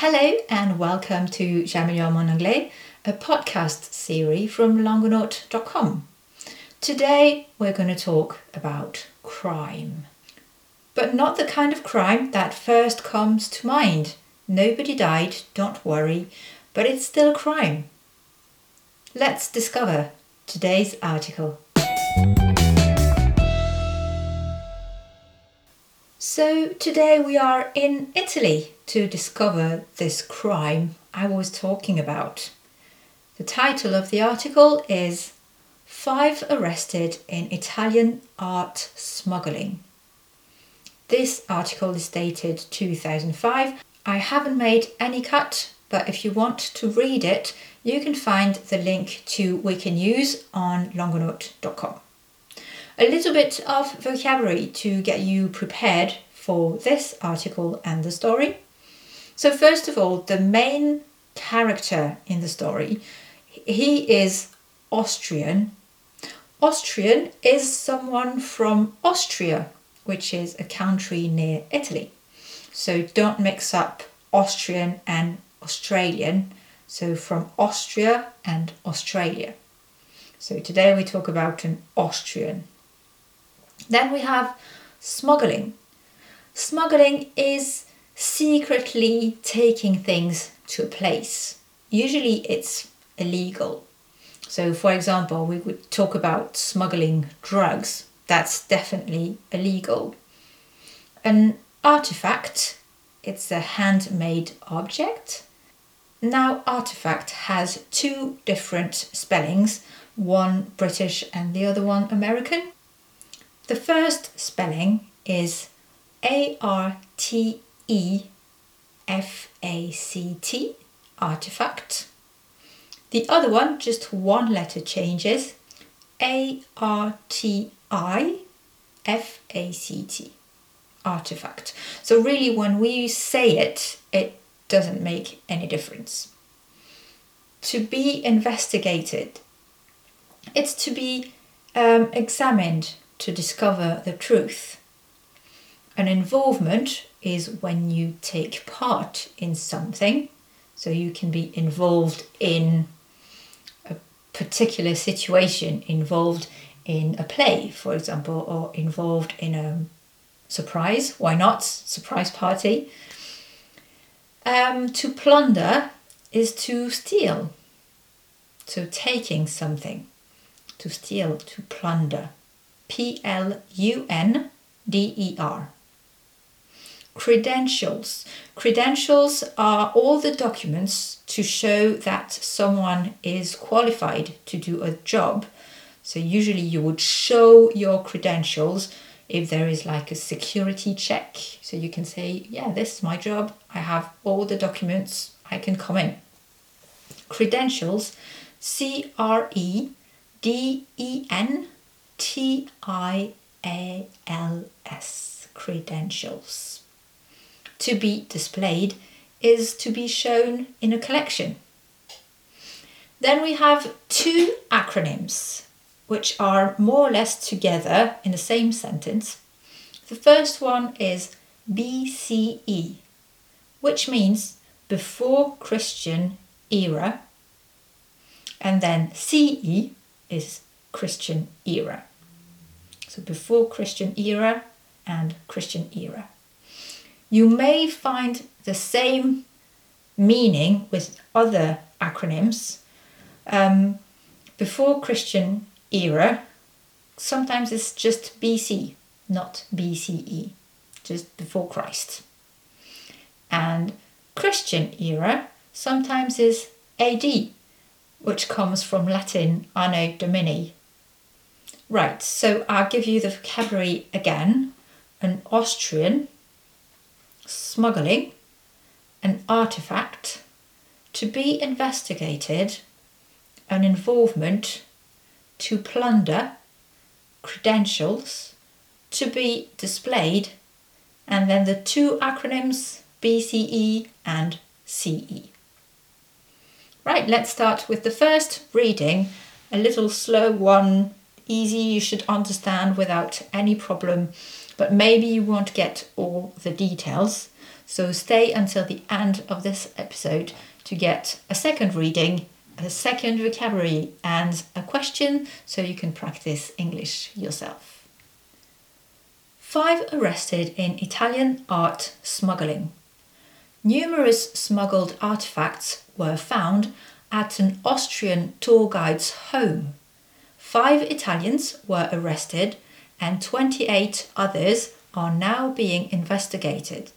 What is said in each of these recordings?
Hello and welcome to J'améliore mon anglais, a podcast series from longonaut.com. Today we're going to talk about crime. But not the kind of crime that first comes to mind. Nobody died, don't worry, but it's still a crime. Let's discover today's article. So, today we are in Italy to discover this crime I was talking about. The title of the article is Five Arrested in Italian Art Smuggling. This article is dated 2005. I haven't made any cut, but if you want to read it, you can find the link to Wikinews on longonaut.com. A little bit of vocabulary to get you prepared for this article and the story. So, first of all, the main character in the story, he is Austrian. Austrian is someone from Austria, which is a country near Italy. So, don't mix up Austrian and Australian. So, from Austria and Australia. So, today we talk about an Austrian. Then we have smuggling. Smuggling is secretly taking things to a place. Usually it's illegal. So, for example, we would talk about smuggling drugs. That's definitely illegal. An artifact, it's a handmade object. Now, artifact has two different spellings, one British and the other one American. The first spelling is A R T E F A C T, artifact. The other one, just one letter changes, A R T I F A C T, artifact. So, really, when we say it, it doesn't make any difference. To be investigated, it's to be um, examined to discover the truth. An involvement is when you take part in something. So you can be involved in a particular situation, involved in a play, for example, or involved in a surprise. Why not? Surprise party. Um, to plunder is to steal. So taking something. To steal, to plunder. P L U N D E R credentials. Credentials are all the documents to show that someone is qualified to do a job. So, usually, you would show your credentials if there is like a security check. So, you can say, Yeah, this is my job. I have all the documents. I can come in. Credentials C R E D E N T I A L S. Credentials to be displayed is to be shown in a collection. Then we have two acronyms which are more or less together in the same sentence. The first one is BCE, which means before Christian era, and then CE is Christian era. So before Christian era and Christian era you may find the same meaning with other acronyms. Um, before Christian era, sometimes it's just BC, not BCE, just before Christ. And Christian era sometimes is AD, which comes from Latin Anno Domini. Right, so I'll give you the vocabulary again. An Austrian smuggling, an artifact, to be investigated, an involvement, to plunder, credentials, to be displayed, and then the two acronyms BCE and CE. Right, let's start with the first reading, a little slow one, easy, you should understand without any problem but maybe you won't get all the details. So stay until the end of this episode to get a second reading, a second vocabulary, and a question so you can practice English yourself. Five arrested in Italian art smuggling. Numerous smuggled artifacts were found at an Austrian tour guide's home. Five Italians were arrested and 28 others are now being investigated.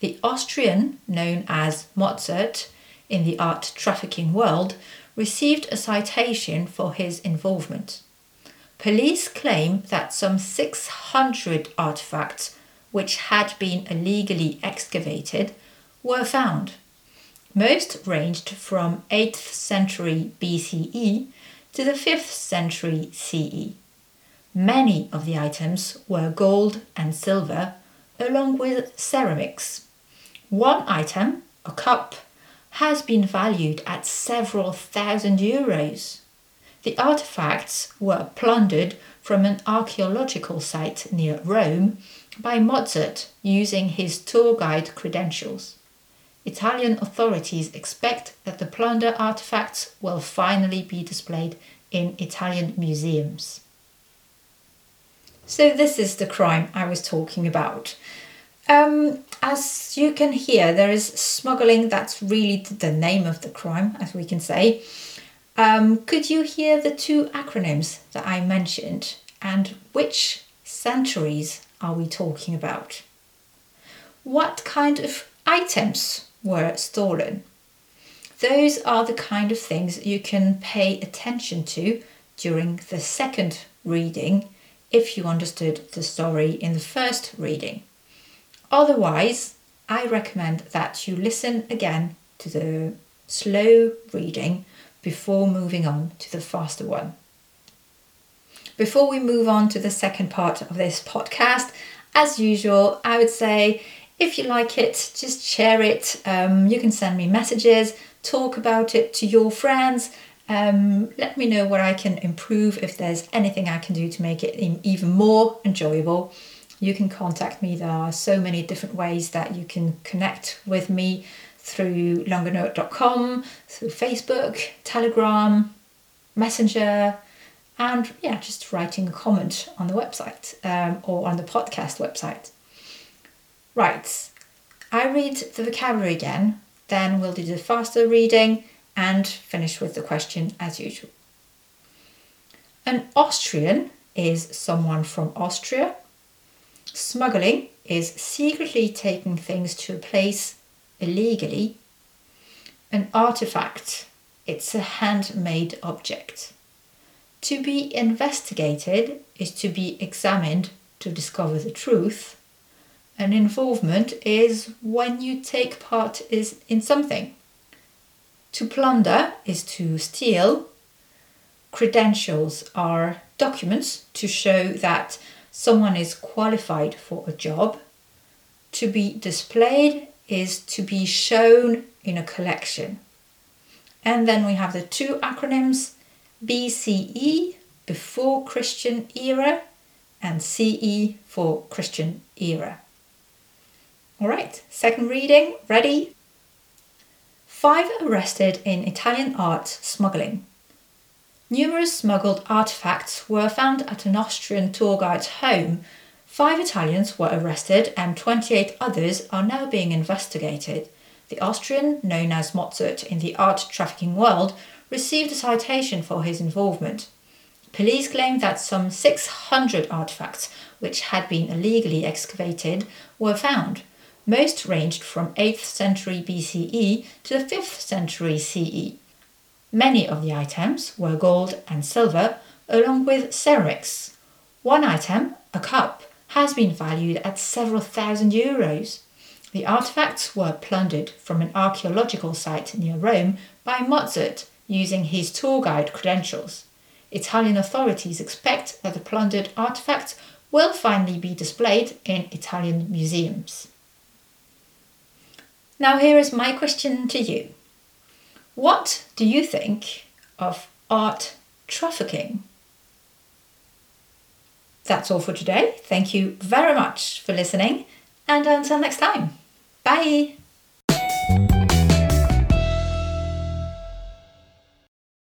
The Austrian, known as Mozart in the art trafficking world, received a citation for his involvement. Police claim that some 600 artifacts, which had been illegally excavated, were found. Most ranged from 8th century BCE to the 5th century CE. Many of the items were gold and silver, along with ceramics. One item, a cup, has been valued at several thousand euros. The artifacts were plundered from an archaeological site near Rome by Mozart using his tour guide credentials. Italian authorities expect that the plunder artifacts will finally be displayed in Italian museums. So, this is the crime I was talking about. Um, as you can hear, there is smuggling, that's really the name of the crime, as we can say. Um, could you hear the two acronyms that I mentioned? And which centuries are we talking about? What kind of items were stolen. Those are the kind of things you can pay attention to during the second reading if you understood the story in the first reading. Otherwise, I recommend that you listen again to the slow reading before moving on to the faster one. Before we move on to the second part of this podcast, as usual, I would say if you like it, just share it. Um, you can send me messages, talk about it to your friends. Um, let me know what I can improve if there's anything I can do to make it even more enjoyable. You can contact me. There are so many different ways that you can connect with me through longonaut.com, through Facebook, Telegram, Messenger, and yeah, just writing a comment on the website um, or on the podcast website. Right, I read the vocabulary again, then we'll do the faster reading and finish with the question as usual. An Austrian is someone from Austria. Smuggling is secretly taking things to a place illegally. An artifact, it's a handmade object. To be investigated is to be examined to discover the truth. An involvement is when you take part is in something. To plunder is to steal. Credentials are documents to show that someone is qualified for a job. To be displayed is to be shown in a collection. And then we have the two acronyms BCE, before Christian era, and CE for Christian era. All right, second reading, ready? Five arrested in Italian art smuggling. Numerous smuggled artifacts were found at an Austrian tour guide's home. Five Italians were arrested and 28 others are now being investigated. The Austrian, known as Mozart in the art trafficking world, received a citation for his involvement. Police claim that some 600 artifacts, which had been illegally excavated, were found. Most ranged from 8th century BCE to the 5th century CE. Many of the items were gold and silver, along with ceramics. One item, a cup, has been valued at several thousand euros. The artifacts were plundered from an archaeological site near Rome by Mozart using his tour guide credentials. Italian authorities expect that the plundered artifacts will finally be displayed in Italian museums. Now, here is my question to you What do you think of art trafficking? That's all for today. Thank you very much for listening, and until next time. Bye.